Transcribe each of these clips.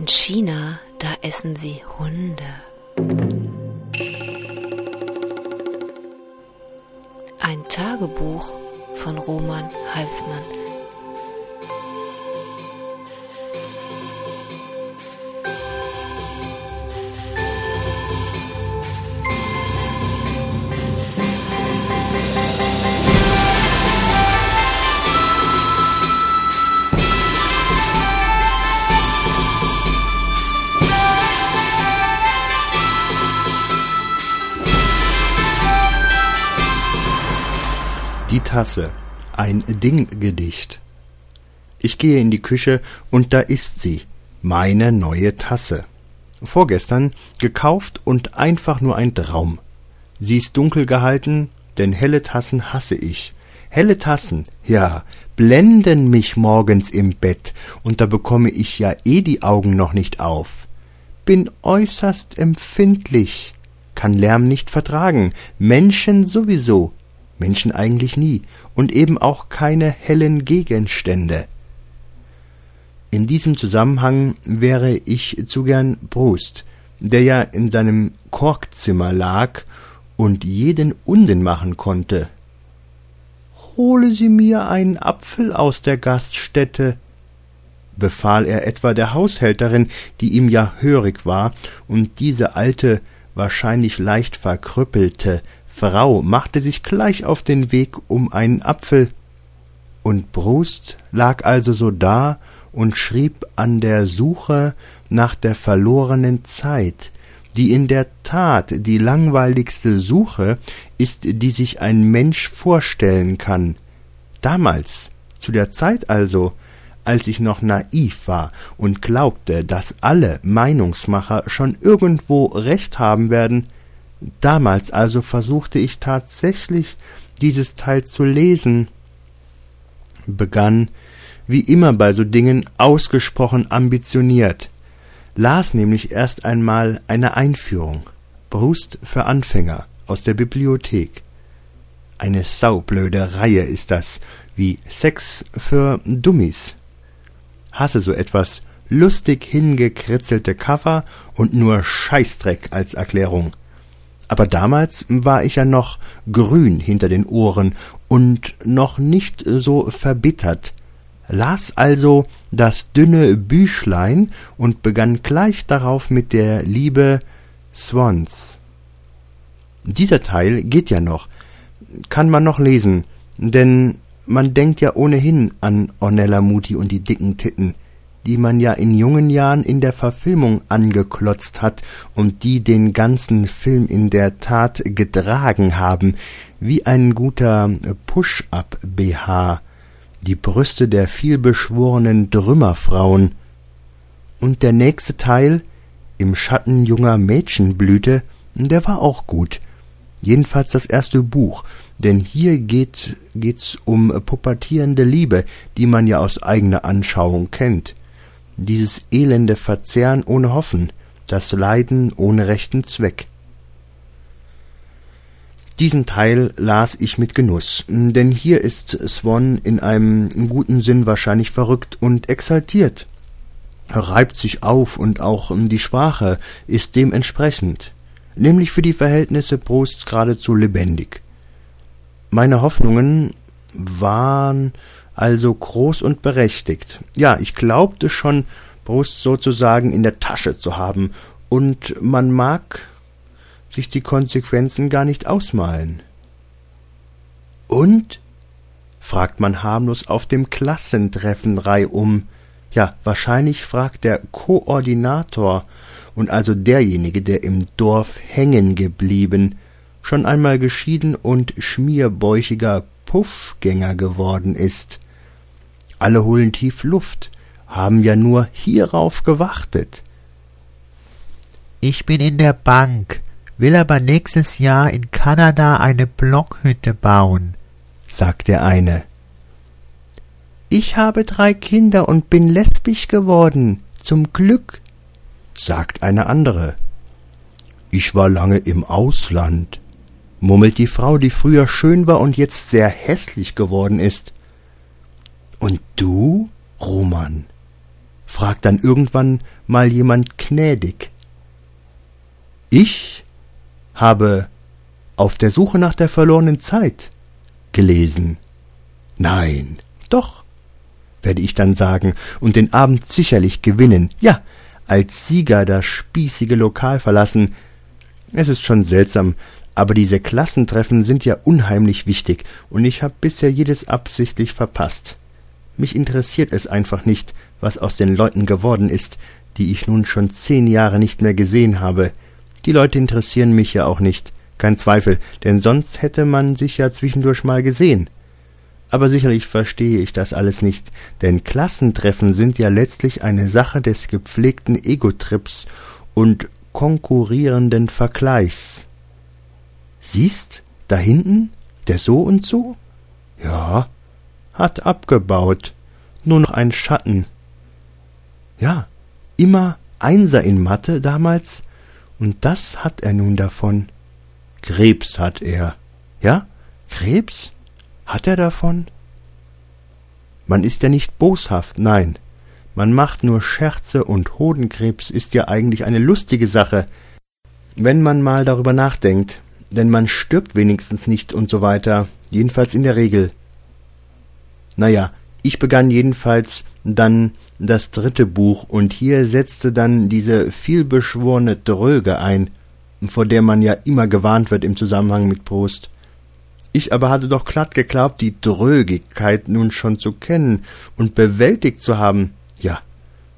In China, da essen sie Hunde. Ein Tagebuch von Roman Halfmann. Tasse. Ein Dinggedicht. Ich gehe in die Küche und da ist sie. Meine neue Tasse. Vorgestern gekauft und einfach nur ein Traum. Sie ist dunkel gehalten, denn helle Tassen hasse ich. Helle Tassen, ja, blenden mich morgens im Bett, und da bekomme ich ja eh die Augen noch nicht auf. Bin äußerst empfindlich, kann Lärm nicht vertragen, Menschen sowieso, Menschen eigentlich nie, und eben auch keine hellen Gegenstände. In diesem Zusammenhang wäre ich zu gern Brust, der ja in seinem Korkzimmer lag und jeden Unsinn machen konnte. Hole Sie mir einen Apfel aus der Gaststätte, befahl er etwa der Haushälterin, die ihm ja hörig war, und diese alte, wahrscheinlich leicht verkrüppelte, Frau machte sich gleich auf den Weg um einen Apfel, und Brust lag also so da und schrieb an der Suche nach der verlorenen Zeit, die in der Tat die langweiligste Suche ist, die sich ein Mensch vorstellen kann. Damals, zu der Zeit also, als ich noch naiv war und glaubte, dass alle Meinungsmacher schon irgendwo recht haben werden, Damals also versuchte ich tatsächlich dieses Teil zu lesen, begann, wie immer bei so Dingen, ausgesprochen ambitioniert, las nämlich erst einmal eine Einführung, Brust für Anfänger, aus der Bibliothek. Eine saublöde Reihe ist das, wie Sex für Dummies. Hasse so etwas, lustig hingekritzelte Cover und nur Scheißdreck als Erklärung aber damals war ich ja noch grün hinter den Ohren und noch nicht so verbittert, las also das dünne Büchlein und begann gleich darauf mit der Liebe Swans. Dieser Teil geht ja noch, kann man noch lesen, denn man denkt ja ohnehin an Ornella Muti und die dicken Titten die man ja in jungen Jahren in der Verfilmung angeklotzt hat und die den ganzen Film in der Tat getragen haben, wie ein guter Push-up-BH, die Brüste der vielbeschworenen Trümmerfrauen. Und der nächste Teil, im Schatten junger Mädchenblüte, der war auch gut. Jedenfalls das erste Buch, denn hier geht, geht's um pubertierende Liebe, die man ja aus eigener Anschauung kennt dieses elende Verzehren ohne Hoffen, das Leiden ohne rechten Zweck. Diesen Teil las ich mit Genuss, denn hier ist Swan in einem guten Sinn wahrscheinlich verrückt und exaltiert. Er reibt sich auf und auch die Sprache ist dementsprechend, nämlich für die Verhältnisse Prosts geradezu lebendig. Meine Hoffnungen waren also groß und berechtigt. Ja, ich glaubte schon, Brust sozusagen in der Tasche zu haben, und man mag sich die Konsequenzen gar nicht ausmalen. Und? fragt man harmlos auf dem Klassentreffen reihum. Ja, wahrscheinlich fragt der Koordinator und also derjenige, der im Dorf hängen geblieben, schon einmal geschieden und schmierbäuchiger Puffgänger geworden ist. Alle holen tief Luft, haben ja nur hierauf gewartet. Ich bin in der Bank, will aber nächstes Jahr in Kanada eine Blockhütte bauen, sagt der eine. Ich habe drei Kinder und bin lesbisch geworden, zum Glück, sagt eine andere. Ich war lange im Ausland, murmelt die Frau, die früher schön war und jetzt sehr hässlich geworden ist. Und du, Roman? fragt dann irgendwann mal jemand gnädig. Ich habe auf der Suche nach der verlorenen Zeit gelesen. Nein, doch, werde ich dann sagen und den Abend sicherlich gewinnen. Ja, als Sieger das spießige Lokal verlassen. Es ist schon seltsam, aber diese Klassentreffen sind ja unheimlich wichtig und ich habe bisher jedes absichtlich verpasst. Mich interessiert es einfach nicht, was aus den Leuten geworden ist, die ich nun schon zehn Jahre nicht mehr gesehen habe. Die Leute interessieren mich ja auch nicht, kein Zweifel, denn sonst hätte man sich ja zwischendurch mal gesehen. Aber sicherlich verstehe ich das alles nicht, denn Klassentreffen sind ja letztlich eine Sache des gepflegten Egotrips und konkurrierenden Vergleichs. Siehst, da hinten, der so und so? Ja, hat abgebaut, nur noch ein Schatten. Ja, immer Einser in Mathe damals, und das hat er nun davon. Krebs hat er. Ja, Krebs? Hat er davon? Man ist ja nicht boshaft, nein. Man macht nur Scherze und Hodenkrebs ist ja eigentlich eine lustige Sache, wenn man mal darüber nachdenkt, denn man stirbt wenigstens nicht und so weiter, jedenfalls in der Regel. Naja, ich begann jedenfalls dann das dritte Buch, und hier setzte dann diese vielbeschworene Dröge ein, vor der man ja immer gewarnt wird im Zusammenhang mit Prost. Ich aber hatte doch glatt geglaubt, die Drögigkeit nun schon zu kennen und bewältigt zu haben. Ja,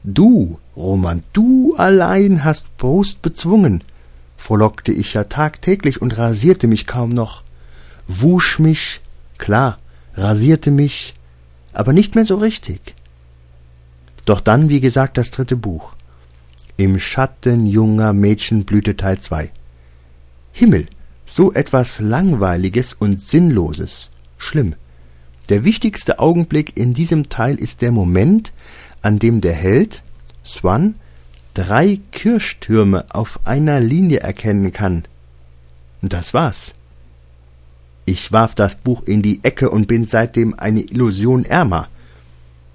du, Roman, du allein hast Prost bezwungen, frohlockte ich ja tagtäglich und rasierte mich kaum noch, wusch mich, klar, rasierte mich, aber nicht mehr so richtig. Doch dann, wie gesagt, das dritte Buch. Im Schatten junger Mädchenblüte Teil 2. Himmel, so etwas Langweiliges und Sinnloses. Schlimm. Der wichtigste Augenblick in diesem Teil ist der Moment, an dem der Held, Swan, drei Kirchtürme auf einer Linie erkennen kann. Das war's. Ich warf das Buch in die Ecke und bin seitdem eine Illusion ärmer.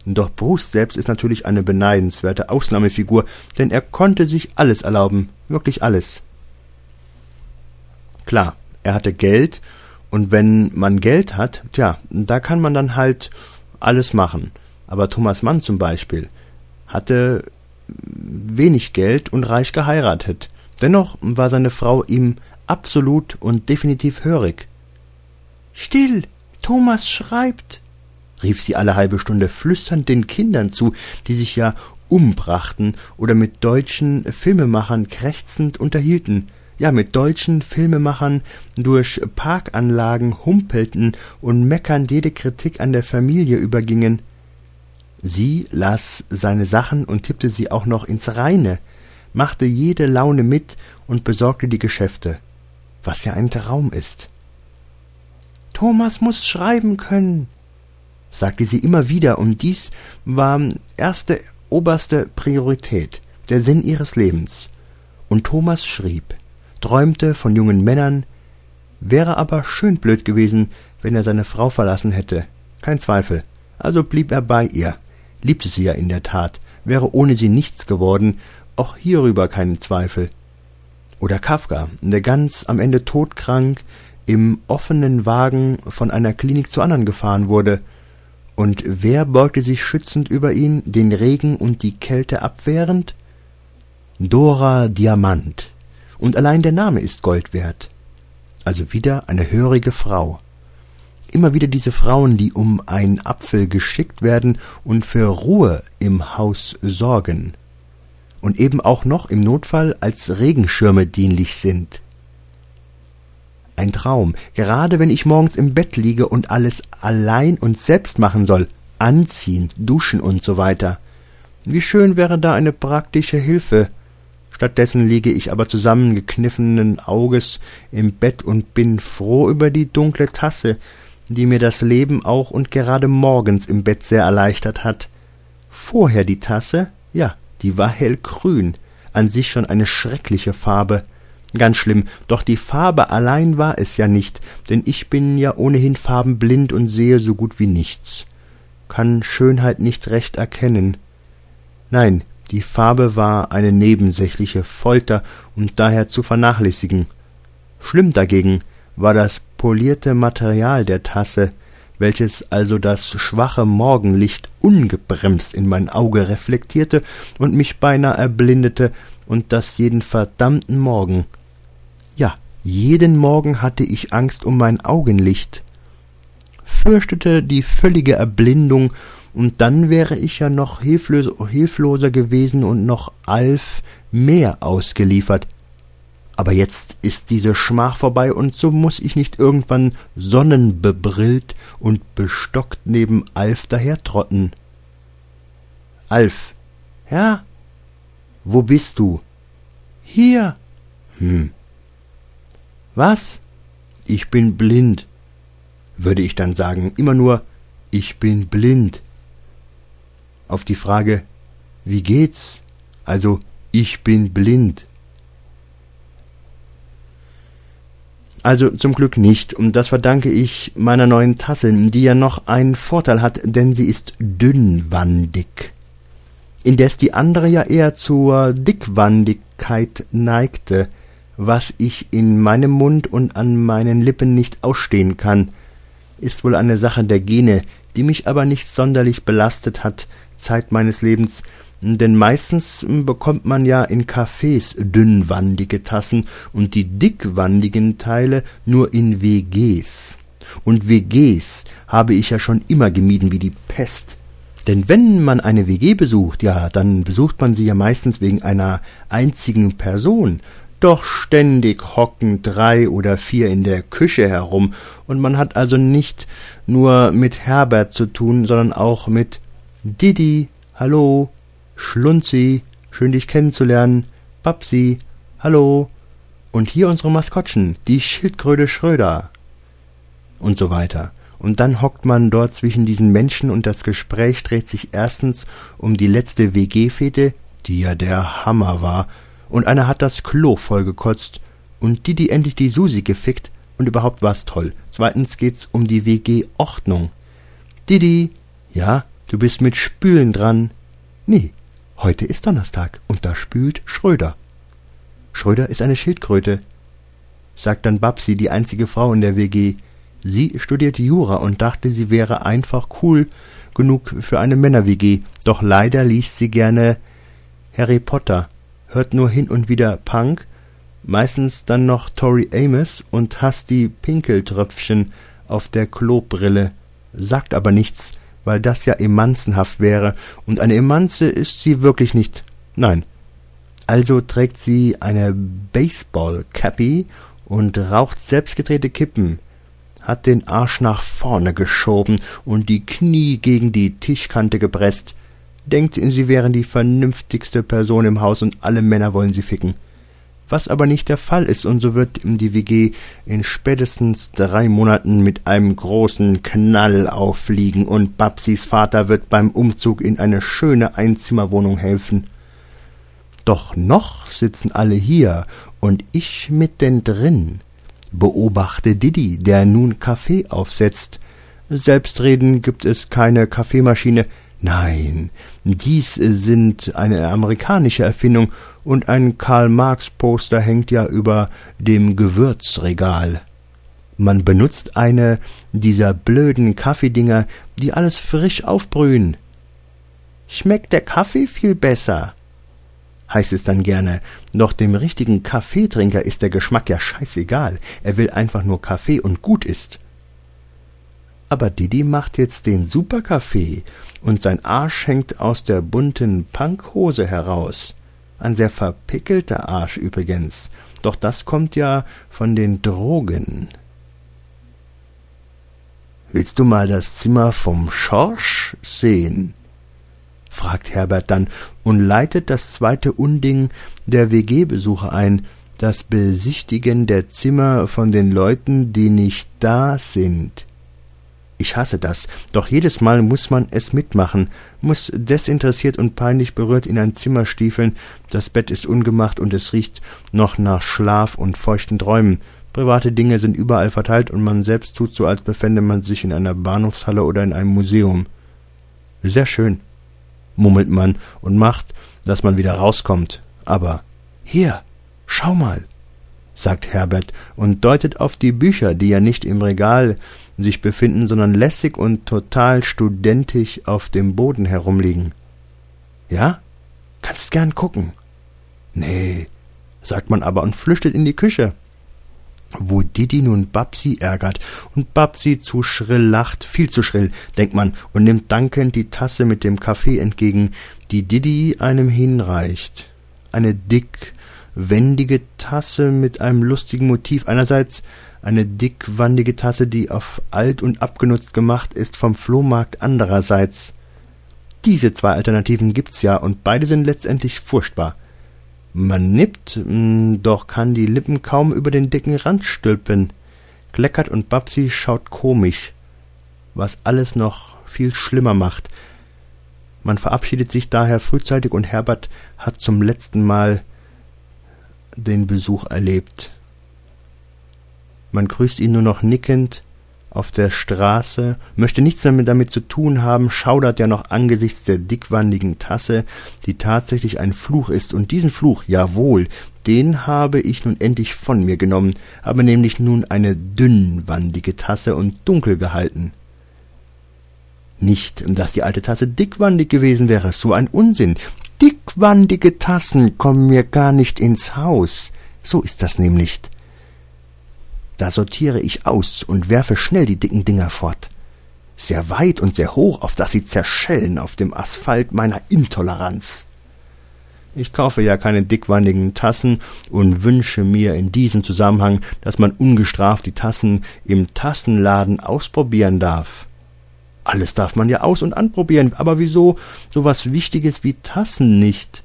Doch Bruce selbst ist natürlich eine beneidenswerte Ausnahmefigur, denn er konnte sich alles erlauben, wirklich alles. Klar, er hatte Geld, und wenn man Geld hat, tja, da kann man dann halt alles machen. Aber Thomas Mann zum Beispiel hatte wenig Geld und reich geheiratet. Dennoch war seine Frau ihm absolut und definitiv hörig. Still, Thomas schreibt, rief sie alle halbe Stunde flüsternd den Kindern zu, die sich ja umbrachten oder mit deutschen Filmemachern krächzend unterhielten, ja mit deutschen Filmemachern durch Parkanlagen humpelten und meckernd jede Kritik an der Familie übergingen. Sie las seine Sachen und tippte sie auch noch ins Reine, machte jede Laune mit und besorgte die Geschäfte, was ja ein Traum ist. Thomas muss schreiben können, sagte sie immer wieder, und dies war erste oberste Priorität, der Sinn ihres Lebens. Und Thomas schrieb, träumte von jungen Männern, wäre aber schön blöd gewesen, wenn er seine Frau verlassen hätte. Kein Zweifel. Also blieb er bei ihr, liebte sie ja in der Tat, wäre ohne sie nichts geworden, auch hierüber keinen Zweifel. Oder Kafka, der ganz am Ende todkrank im offenen Wagen von einer Klinik zur anderen gefahren wurde. Und wer beugte sich schützend über ihn, den Regen und die Kälte abwehrend? Dora Diamant. Und allein der Name ist Gold wert. Also wieder eine hörige Frau. Immer wieder diese Frauen, die um einen Apfel geschickt werden und für Ruhe im Haus sorgen. Und eben auch noch im Notfall als Regenschirme dienlich sind. Ein Traum, gerade wenn ich morgens im Bett liege und alles allein und selbst machen soll, anziehen, duschen und so weiter. Wie schön wäre da eine praktische Hilfe. Stattdessen liege ich aber zusammengekniffenen Auges im Bett und bin froh über die dunkle Tasse, die mir das Leben auch und gerade morgens im Bett sehr erleichtert hat. Vorher die Tasse, ja, die war hellgrün, an sich schon eine schreckliche Farbe. Ganz schlimm, doch die Farbe allein war es ja nicht, denn ich bin ja ohnehin farbenblind und sehe so gut wie nichts, kann Schönheit nicht recht erkennen. Nein, die Farbe war eine nebensächliche Folter und daher zu vernachlässigen. Schlimm dagegen war das polierte Material der Tasse, welches also das schwache Morgenlicht ungebremst in mein Auge reflektierte und mich beinahe erblindete, und das jeden verdammten Morgen. Jeden Morgen hatte ich Angst um mein Augenlicht, fürchtete die völlige Erblindung, und dann wäre ich ja noch hilflos, hilfloser gewesen und noch Alf mehr ausgeliefert. Aber jetzt ist diese Schmach vorbei, und so muss ich nicht irgendwann sonnenbebrillt und bestockt neben Alf dahertrotten. Alf. Ja? Wo bist du? Hier. Hm. Was? Ich bin blind. Würde ich dann sagen, immer nur, ich bin blind. Auf die Frage, wie geht's? Also, ich bin blind. Also zum Glück nicht, und das verdanke ich meiner neuen Tasse, die ja noch einen Vorteil hat, denn sie ist dünnwandig. Indes die andere ja eher zur Dickwandigkeit neigte, was ich in meinem Mund und an meinen Lippen nicht ausstehen kann, ist wohl eine Sache der Gene, die mich aber nicht sonderlich belastet hat, Zeit meines Lebens, denn meistens bekommt man ja in Cafés dünnwandige Tassen und die dickwandigen Teile nur in WGs. Und WGs habe ich ja schon immer gemieden wie die Pest. Denn wenn man eine WG besucht, ja, dann besucht man sie ja meistens wegen einer einzigen Person. Doch ständig hocken drei oder vier in der Küche herum, und man hat also nicht nur mit Herbert zu tun, sondern auch mit Didi, hallo, Schlunzi, schön dich kennenzulernen, Babsi, hallo, und hier unsere Maskottchen, die Schildkröte Schröder, und so weiter. Und dann hockt man dort zwischen diesen Menschen und das Gespräch dreht sich erstens um die letzte WG-Fete, die ja der Hammer war, und einer hat das Klo vollgekotzt und die endlich die Susi gefickt und überhaupt war's toll. Zweitens geht's um die WG-Ordnung. Didi, ja, du bist mit Spülen dran. Nee, Heute ist Donnerstag und da spült Schröder. Schröder ist eine Schildkröte, sagt dann Babsi, die einzige Frau in der WG. Sie studierte Jura und dachte, sie wäre einfach cool genug für eine Männer-WG, doch leider liest sie gerne Harry Potter, hört nur hin und wieder Punk, meistens dann noch Tori Amos und hasst die Pinkeltröpfchen auf der Klobrille, sagt aber nichts, weil das ja emanzenhaft wäre, und eine Emanze ist sie wirklich nicht. Nein. Also trägt sie eine Baseball-Cappy und raucht selbstgedrehte Kippen, hat den Arsch nach vorne geschoben und die Knie gegen die Tischkante gepresst, denkt, sie wären die vernünftigste Person im Haus und alle Männer wollen sie ficken was aber nicht der Fall ist, und so wird die WG in spätestens drei Monaten mit einem großen Knall auffliegen, und Babsis Vater wird beim Umzug in eine schöne Einzimmerwohnung helfen. Doch noch sitzen alle hier und ich mitten drin. Beobachte Didi, der nun Kaffee aufsetzt. Selbstreden gibt es keine Kaffeemaschine. Nein, dies sind eine amerikanische Erfindung und ein Karl-Marx-Poster hängt ja über dem Gewürzregal. Man benutzt eine dieser blöden Kaffeedinger, die alles frisch aufbrühen. Schmeckt der Kaffee viel besser? heißt es dann gerne, doch dem richtigen Kaffeetrinker ist der Geschmack ja scheißegal, er will einfach nur Kaffee und gut ist. Aber Didi macht jetzt den Superkaffee und sein Arsch hängt aus der bunten Punkhose heraus. Ein sehr verpickelter Arsch übrigens. Doch das kommt ja von den Drogen. Willst du mal das Zimmer vom Schorsch sehen? fragt Herbert dann und leitet das zweite Unding der WG-Besucher ein, das Besichtigen der Zimmer von den Leuten, die nicht da sind. Ich hasse das, doch jedes Mal muss man es mitmachen, muss desinteressiert und peinlich berührt in ein Zimmer stiefeln, das Bett ist ungemacht und es riecht noch nach Schlaf und feuchten Träumen. Private Dinge sind überall verteilt und man selbst tut so, als befände man sich in einer Bahnhofshalle oder in einem Museum. Sehr schön. murmelt man und macht, dass man wieder rauskommt. Aber hier, schau mal, sagt Herbert und deutet auf die Bücher, die ja nicht im Regal sich befinden, sondern lässig und total studentisch auf dem Boden herumliegen. Ja? Kannst gern gucken. Nee, sagt man aber und flüchtet in die Küche. Wo Didi nun Babsi ärgert und Babsi zu schrill lacht, viel zu schrill, denkt man, und nimmt dankend die Tasse mit dem Kaffee entgegen, die Didi einem hinreicht. Eine dick, wendige Tasse mit einem lustigen Motiv. Einerseits eine dickwandige Tasse, die auf alt und abgenutzt gemacht ist vom Flohmarkt andererseits. Diese zwei Alternativen gibt's ja, und beide sind letztendlich furchtbar. Man nippt, mm, doch kann die Lippen kaum über den dicken Rand stülpen. Kleckert und Babsi schaut komisch, was alles noch viel schlimmer macht. Man verabschiedet sich daher frühzeitig und Herbert hat zum letzten Mal den Besuch erlebt. Man grüßt ihn nur noch nickend auf der Straße, möchte nichts mehr damit zu tun haben, schaudert ja noch angesichts der dickwandigen Tasse, die tatsächlich ein Fluch ist, und diesen Fluch, jawohl, den habe ich nun endlich von mir genommen, habe nämlich nun eine dünnwandige Tasse und dunkel gehalten. Nicht, dass die alte Tasse dickwandig gewesen wäre, so ein Unsinn. Dickwandige Tassen kommen mir gar nicht ins Haus. So ist das nämlich. Da sortiere ich aus und werfe schnell die dicken Dinger fort. Sehr weit und sehr hoch, auf dass sie zerschellen auf dem Asphalt meiner Intoleranz. Ich kaufe ja keine dickwandigen Tassen und wünsche mir in diesem Zusammenhang, dass man ungestraft die Tassen im Tassenladen ausprobieren darf. Alles darf man ja aus und anprobieren, aber wieso so was Wichtiges wie Tassen nicht?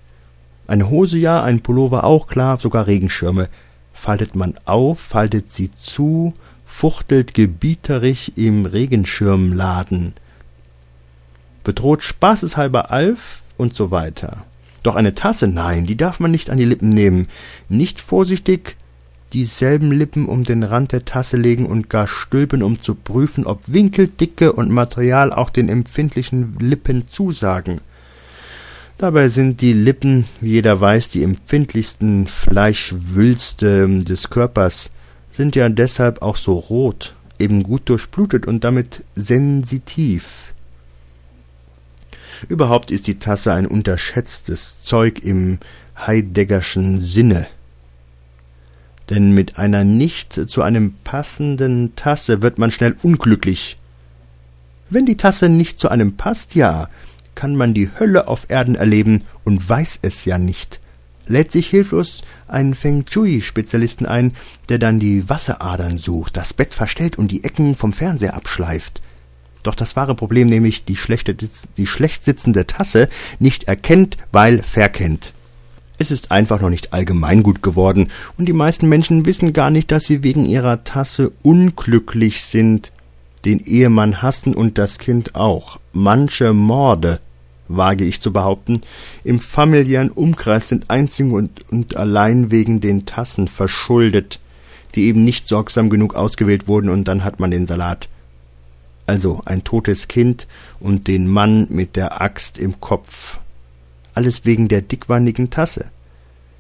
Eine Hose ja, ein Pullover auch, klar, sogar Regenschirme faltet man auf, faltet sie zu, fuchtelt gebieterig im Regenschirmladen, bedroht spaßeshalber Alf und so weiter. Doch eine Tasse, nein, die darf man nicht an die Lippen nehmen. Nicht vorsichtig dieselben Lippen um den Rand der Tasse legen und gar stülpen, um zu prüfen, ob Winkel, Dicke und Material auch den empfindlichen Lippen zusagen. Dabei sind die Lippen, wie jeder weiß, die empfindlichsten Fleischwülste des Körpers, sind ja deshalb auch so rot, eben gut durchblutet und damit sensitiv. Überhaupt ist die Tasse ein unterschätztes Zeug im Heideggerschen Sinne. Denn mit einer nicht zu einem passenden Tasse wird man schnell unglücklich. Wenn die Tasse nicht zu einem passt, ja, kann man die Hölle auf Erden erleben und weiß es ja nicht. Lädt sich hilflos einen Feng Shui-Spezialisten ein, der dann die Wasseradern sucht, das Bett verstellt und die Ecken vom Fernseher abschleift. Doch das wahre Problem, nämlich die, schlechte, die schlecht sitzende Tasse, nicht erkennt, weil verkennt. Es ist einfach noch nicht allgemeingut geworden, und die meisten Menschen wissen gar nicht, dass sie wegen ihrer Tasse unglücklich sind den Ehemann hassen und das Kind auch. Manche Morde, wage ich zu behaupten, im familiären Umkreis sind einzig und, und allein wegen den Tassen verschuldet, die eben nicht sorgsam genug ausgewählt wurden, und dann hat man den Salat. Also ein totes Kind und den Mann mit der Axt im Kopf. Alles wegen der dickwandigen Tasse.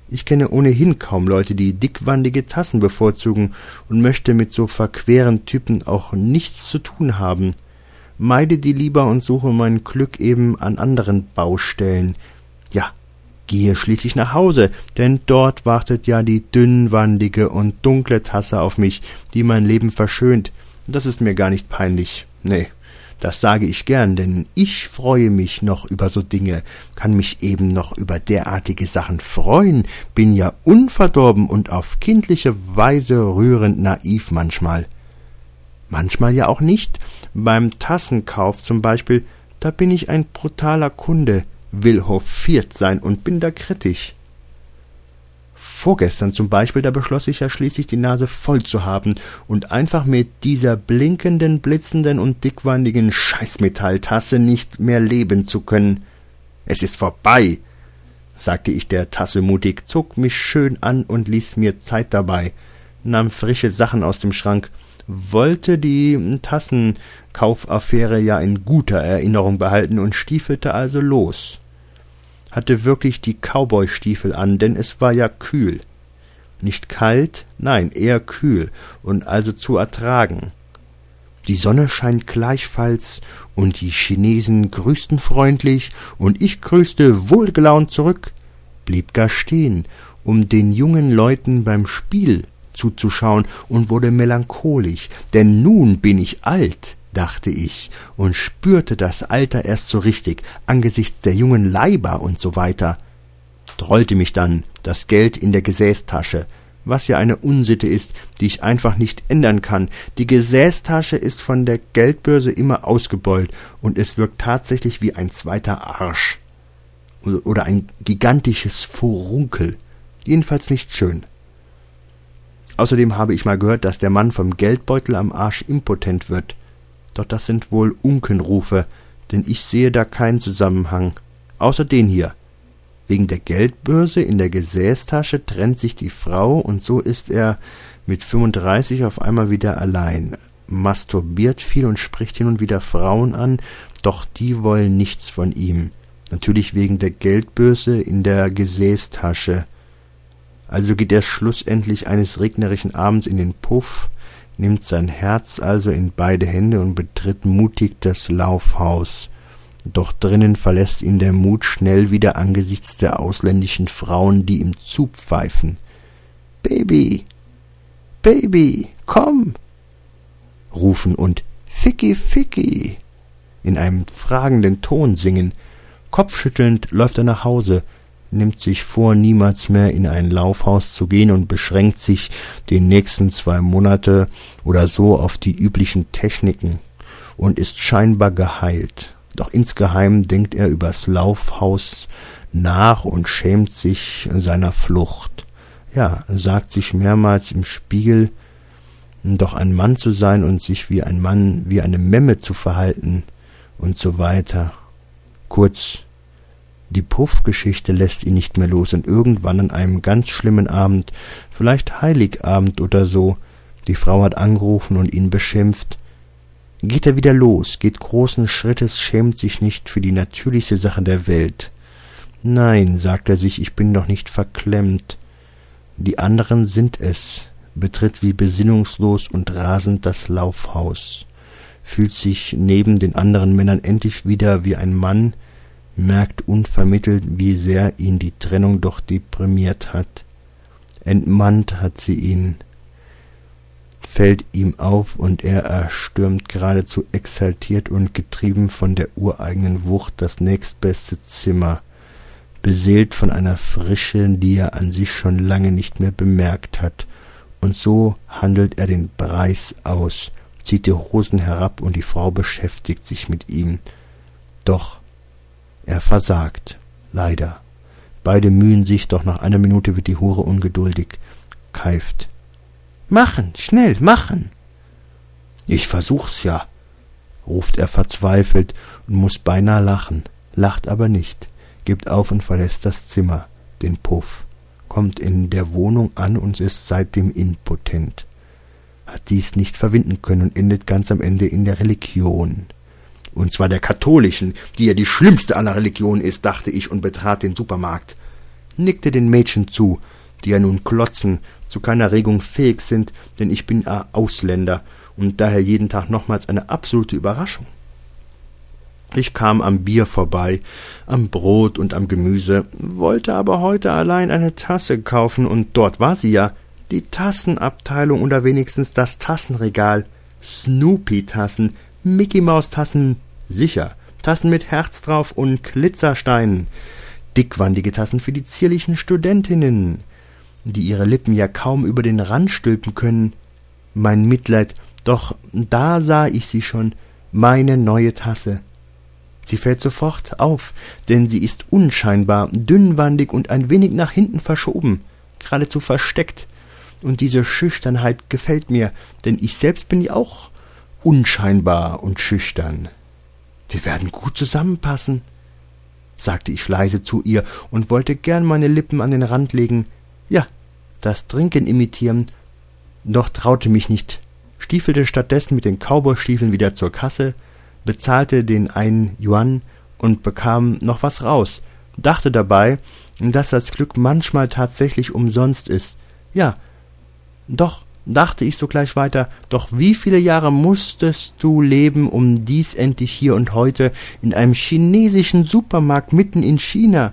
Ich kenne ohnehin kaum Leute, die dickwandige Tassen bevorzugen und möchte mit so verqueren Typen auch nichts zu tun haben. Meide die lieber und suche mein Glück eben an anderen Baustellen. Ja, gehe schließlich nach Hause, denn dort wartet ja die dünnwandige und dunkle Tasse auf mich, die mein Leben verschönt. Das ist mir gar nicht peinlich. Nee, das sage ich gern, denn ich freue mich noch über so Dinge, kann mich eben noch über derartige Sachen freuen, bin ja unverdorben und auf kindliche Weise rührend naiv manchmal. Manchmal ja auch nicht. Beim Tassenkauf zum Beispiel, da bin ich ein brutaler Kunde, will hofiert sein und bin da kritisch. Vorgestern zum Beispiel, da beschloss ich ja schließlich die Nase voll zu haben und einfach mit dieser blinkenden, blitzenden und dickwandigen Scheißmetalltasse nicht mehr leben zu können. Es ist vorbei, sagte ich der Tasse mutig, zog mich schön an und ließ mir Zeit dabei, nahm frische Sachen aus dem Schrank wollte die Tassenkaufaffäre ja in guter Erinnerung behalten und stiefelte also los. Hatte wirklich die Cowboystiefel an, denn es war ja kühl. Nicht kalt, nein, eher kühl und also zu ertragen. Die Sonne scheint gleichfalls, und die Chinesen grüßten freundlich, und ich grüßte wohlgelaunt zurück, blieb gar stehen, um den jungen Leuten beim Spiel zuzuschauen und wurde melancholisch, denn nun bin ich alt, dachte ich, und spürte das Alter erst so richtig, angesichts der jungen Leiber und so weiter. Trollte mich dann das Geld in der Gesäßtasche, was ja eine Unsitte ist, die ich einfach nicht ändern kann. Die Gesäßtasche ist von der Geldbörse immer ausgebeult und es wirkt tatsächlich wie ein zweiter Arsch. Oder ein gigantisches Furunkel. Jedenfalls nicht schön. Außerdem habe ich mal gehört, dass der Mann vom Geldbeutel am Arsch impotent wird. Doch das sind wohl Unkenrufe, denn ich sehe da keinen Zusammenhang. Außer den hier. Wegen der Geldbörse in der Gesäßtasche trennt sich die Frau und so ist er mit 35 auf einmal wieder allein. Masturbiert viel und spricht hin und wieder Frauen an, doch die wollen nichts von ihm. Natürlich wegen der Geldbörse in der Gesäßtasche. Also geht er schlussendlich eines regnerischen Abends in den Puff, nimmt sein Herz also in beide Hände und betritt mutig das Laufhaus. Doch drinnen verlässt ihn der Mut schnell wieder angesichts der ausländischen Frauen, die ihm zupfeifen. Baby, Baby, komm! rufen und Ficky, Ficky in einem fragenden Ton singen. Kopfschüttelnd läuft er nach Hause, nimmt sich vor, niemals mehr in ein Laufhaus zu gehen und beschränkt sich die nächsten zwei Monate oder so auf die üblichen Techniken und ist scheinbar geheilt. Doch insgeheim denkt er übers Laufhaus nach und schämt sich seiner Flucht. Ja, sagt sich mehrmals im Spiegel, doch ein Mann zu sein und sich wie ein Mann, wie eine Memme zu verhalten und so weiter. Kurz, die Puffgeschichte lässt ihn nicht mehr los und irgendwann an einem ganz schlimmen Abend, vielleicht Heiligabend oder so, die Frau hat angerufen und ihn beschimpft, geht er wieder los, geht großen Schrittes, schämt sich nicht für die natürlichste Sache der Welt. Nein, sagt er sich, ich bin doch nicht verklemmt. Die anderen sind es, betritt wie besinnungslos und rasend das Laufhaus, fühlt sich neben den anderen Männern endlich wieder wie ein Mann, merkt unvermittelt, wie sehr ihn die Trennung doch deprimiert hat. Entmannt hat sie ihn, fällt ihm auf und er erstürmt geradezu exaltiert und getrieben von der ureigenen Wucht das nächstbeste Zimmer, beseelt von einer Frische, die er an sich schon lange nicht mehr bemerkt hat, und so handelt er den Preis aus, zieht die Hosen herab und die Frau beschäftigt sich mit ihm. Doch er versagt, leider. Beide mühen sich, doch nach einer Minute wird die Hure ungeduldig, keift. Machen, schnell, machen! Ich versuch's ja, ruft er verzweifelt und muss beinahe lachen, lacht aber nicht, gibt auf und verlässt das Zimmer, den Puff, kommt in der Wohnung an und ist seitdem impotent, hat dies nicht verwinden können und endet ganz am Ende in der Religion und zwar der katholischen, die ja die schlimmste aller Religionen ist, dachte ich und betrat den Supermarkt, nickte den Mädchen zu, die ja nun klotzen, zu keiner Regung fähig sind, denn ich bin a Ausländer und daher jeden Tag nochmals eine absolute Überraschung. Ich kam am Bier vorbei, am Brot und am Gemüse, wollte aber heute allein eine Tasse kaufen, und dort war sie ja, die Tassenabteilung oder wenigstens das Tassenregal. Snoopy-Tassen Mickey-Maus-Tassen, sicher. Tassen mit Herz drauf und Glitzersteinen. Dickwandige Tassen für die zierlichen Studentinnen, die ihre Lippen ja kaum über den Rand stülpen können. Mein Mitleid, doch da sah ich sie schon, meine neue Tasse. Sie fällt sofort auf, denn sie ist unscheinbar, dünnwandig und ein wenig nach hinten verschoben, geradezu versteckt. Und diese Schüchternheit gefällt mir, denn ich selbst bin ja auch unscheinbar und schüchtern. Wir werden gut zusammenpassen, sagte ich leise zu ihr und wollte gern meine Lippen an den Rand legen, ja, das Trinken imitieren, doch traute mich nicht, stiefelte stattdessen mit den Cowboystiefeln wieder zur Kasse, bezahlte den einen Yuan und bekam noch was raus, dachte dabei, dass das Glück manchmal tatsächlich umsonst ist. Ja, doch, dachte ich sogleich weiter, doch wie viele Jahre musstest du leben, um dies endlich hier und heute in einem chinesischen Supermarkt mitten in China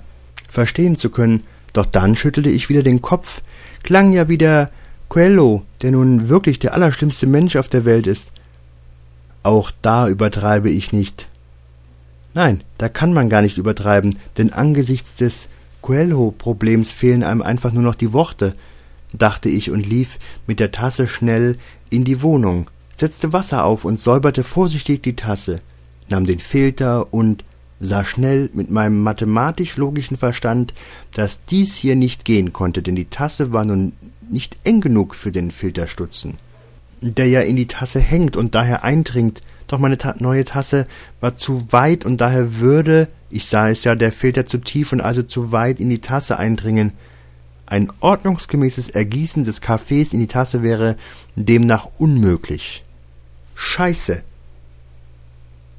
verstehen zu können? Doch dann schüttelte ich wieder den Kopf, klang ja wieder Coelho, der nun wirklich der allerschlimmste Mensch auf der Welt ist. Auch da übertreibe ich nicht. Nein, da kann man gar nicht übertreiben, denn angesichts des Coelho-Problems fehlen einem einfach nur noch die Worte, dachte ich und lief mit der Tasse schnell in die Wohnung, setzte Wasser auf und säuberte vorsichtig die Tasse, nahm den Filter und sah schnell mit meinem mathematisch-logischen Verstand, dass dies hier nicht gehen konnte, denn die Tasse war nun nicht eng genug für den Filterstutzen, der ja in die Tasse hängt und daher eindringt, doch meine ta neue Tasse war zu weit und daher würde, ich sah es ja, der Filter zu tief und also zu weit in die Tasse eindringen. Ein ordnungsgemäßes Ergießen des Kaffees in die Tasse wäre demnach unmöglich. Scheiße,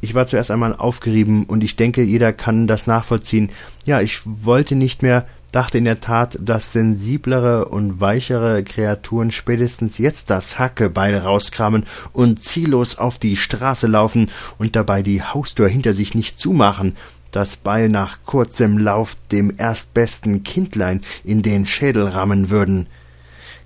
ich war zuerst einmal aufgerieben und ich denke, jeder kann das nachvollziehen. Ja, ich wollte nicht mehr, dachte in der Tat, dass sensiblere und weichere Kreaturen spätestens jetzt das Hackebeil rauskramen und ziellos auf die Straße laufen und dabei die Haustür hinter sich nicht zumachen, das Beil nach kurzem Lauf dem erstbesten Kindlein in den Schädel rammen würden.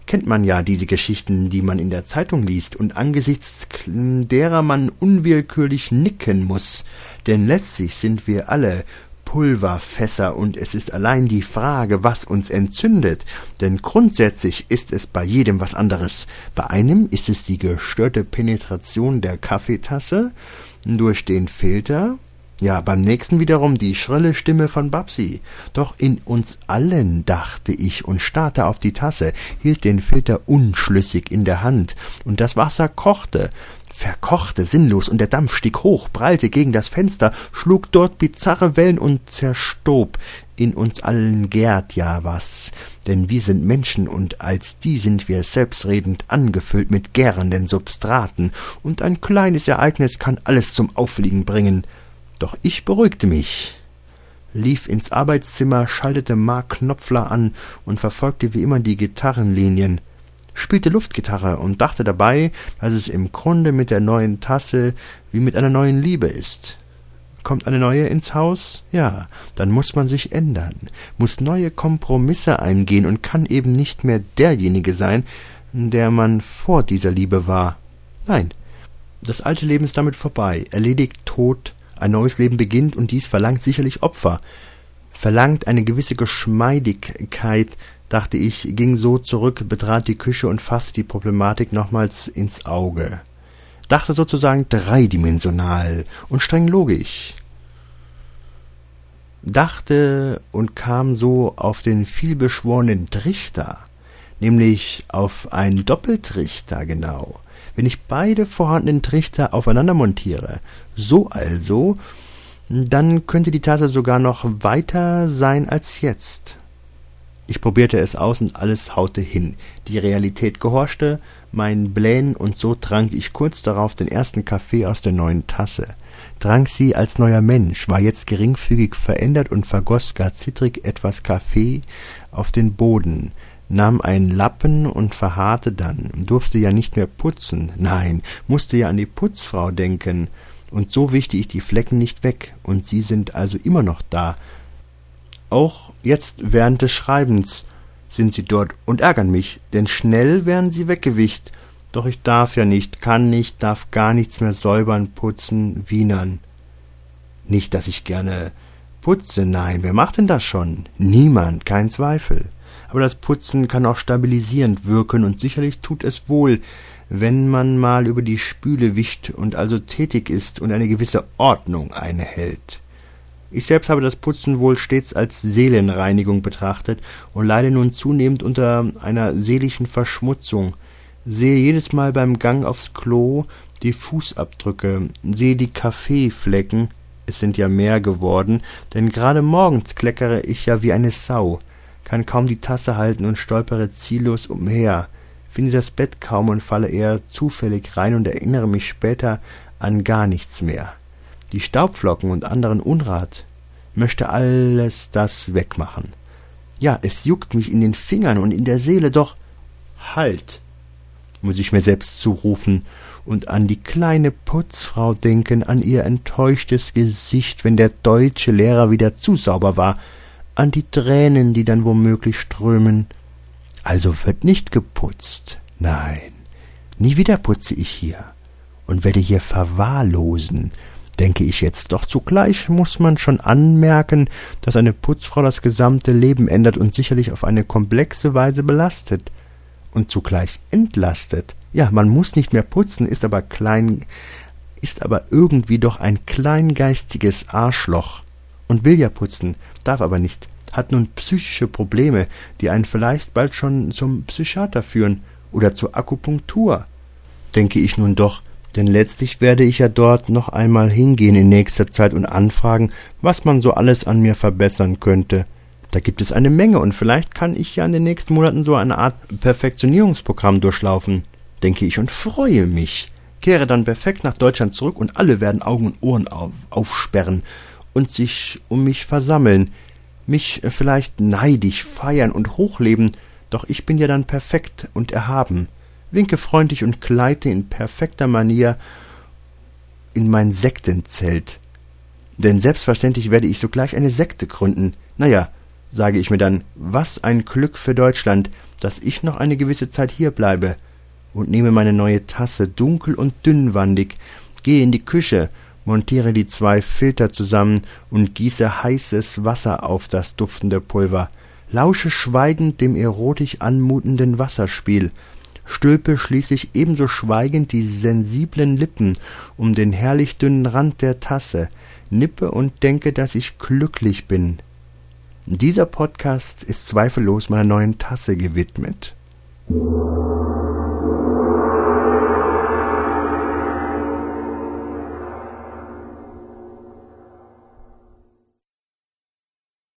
Kennt man ja diese Geschichten, die man in der Zeitung liest und angesichts derer man unwillkürlich nicken muss, denn letztlich sind wir alle Pulverfässer und es ist allein die Frage, was uns entzündet, denn grundsätzlich ist es bei jedem was anderes. Bei einem ist es die gestörte Penetration der Kaffeetasse durch den Filter, ja, beim nächsten wiederum die schrille Stimme von Babsi. Doch in uns allen, dachte ich und starrte auf die Tasse, hielt den Filter unschlüssig in der Hand, und das Wasser kochte, verkochte sinnlos, und der Dampf stieg hoch, prallte gegen das Fenster, schlug dort bizarre Wellen und zerstob. In uns allen gärt ja was, denn wir sind Menschen, und als die sind wir selbstredend angefüllt mit gärenden Substraten, und ein kleines Ereignis kann alles zum Auffliegen bringen. Doch ich beruhigte mich, lief ins Arbeitszimmer, schaltete Mark Knopfler an und verfolgte wie immer die Gitarrenlinien, spielte Luftgitarre und dachte dabei, dass es im Grunde mit der neuen Tasse wie mit einer neuen Liebe ist. Kommt eine neue ins Haus? Ja, dann muss man sich ändern, muss neue Kompromisse eingehen und kann eben nicht mehr derjenige sein, der man vor dieser Liebe war. Nein, das alte Leben ist damit vorbei, erledigt, tot, ein neues Leben beginnt und dies verlangt sicherlich Opfer, verlangt eine gewisse Geschmeidigkeit, dachte ich, ging so zurück, betrat die Küche und fasste die Problematik nochmals ins Auge. Dachte sozusagen dreidimensional und streng logisch. Dachte und kam so auf den vielbeschworenen Trichter, nämlich auf einen Doppeltrichter genau wenn ich beide vorhandenen Trichter aufeinander montiere. So also, dann könnte die Tasse sogar noch weiter sein als jetzt. Ich probierte es aus und alles haute hin. Die Realität gehorchte meinen Plänen und so trank ich kurz darauf den ersten Kaffee aus der neuen Tasse. Trank sie als neuer Mensch, war jetzt geringfügig verändert und vergoß gar zittrig etwas Kaffee auf den Boden, nahm einen Lappen und verharrte dann, durfte ja nicht mehr putzen, nein, musste ja an die Putzfrau denken, und so wischte ich die Flecken nicht weg, und sie sind also immer noch da. Auch jetzt während des Schreibens sind sie dort und ärgern mich, denn schnell wären sie weggewischt, doch ich darf ja nicht, kann nicht, darf gar nichts mehr säubern, putzen, wienern. Nicht, dass ich gerne putze, nein, wer macht denn das schon? Niemand, kein Zweifel aber das Putzen kann auch stabilisierend wirken und sicherlich tut es wohl, wenn man mal über die Spüle wischt und also tätig ist und eine gewisse Ordnung einhält. Ich selbst habe das Putzen wohl stets als Seelenreinigung betrachtet und leide nun zunehmend unter einer seelischen Verschmutzung, sehe jedes Mal beim Gang aufs Klo die Fußabdrücke, sehe die Kaffeeflecken, es sind ja mehr geworden, denn gerade morgens kleckere ich ja wie eine Sau, kann kaum die Tasse halten und stolpere ziellos umher. finde das Bett kaum und falle eher zufällig rein und erinnere mich später an gar nichts mehr. Die Staubflocken und anderen Unrat möchte alles das wegmachen. Ja, es juckt mich in den Fingern und in der Seele, doch halt, muss ich mir selbst zurufen und an die kleine Putzfrau denken, an ihr enttäuschtes Gesicht, wenn der deutsche Lehrer wieder zu sauber war, an die Tränen, die dann womöglich strömen. Also wird nicht geputzt. Nein, nie wieder putze ich hier und werde hier verwahrlosen, denke ich jetzt. Doch zugleich muss man schon anmerken, dass eine Putzfrau das gesamte Leben ändert und sicherlich auf eine komplexe Weise belastet und zugleich entlastet. Ja, man muss nicht mehr putzen, ist aber klein, ist aber irgendwie doch ein kleingeistiges Arschloch und will ja putzen, darf aber nicht, hat nun psychische Probleme, die einen vielleicht bald schon zum Psychiater führen oder zur Akupunktur. Denke ich nun doch, denn letztlich werde ich ja dort noch einmal hingehen in nächster Zeit und anfragen, was man so alles an mir verbessern könnte. Da gibt es eine Menge und vielleicht kann ich ja in den nächsten Monaten so eine Art Perfektionierungsprogramm durchlaufen, denke ich und freue mich. Kehre dann perfekt nach Deutschland zurück und alle werden Augen und Ohren auf, aufsperren und sich um mich versammeln, mich vielleicht neidisch feiern und hochleben, doch ich bin ja dann perfekt und erhaben winke freundlich und gleite in perfekter Manier in mein Sektenzelt. Denn selbstverständlich werde ich sogleich eine Sekte gründen. Naja, sage ich mir dann, was ein Glück für Deutschland, dass ich noch eine gewisse Zeit hier bleibe, und nehme meine neue Tasse, dunkel und dünnwandig, gehe in die Küche, montiere die zwei Filter zusammen und gieße heißes Wasser auf das duftende Pulver, lausche schweigend dem erotisch anmutenden Wasserspiel, stülpe schließlich ebenso schweigend die sensiblen Lippen um den herrlich dünnen Rand der Tasse, nippe und denke, dass ich glücklich bin. Dieser Podcast ist zweifellos meiner neuen Tasse gewidmet.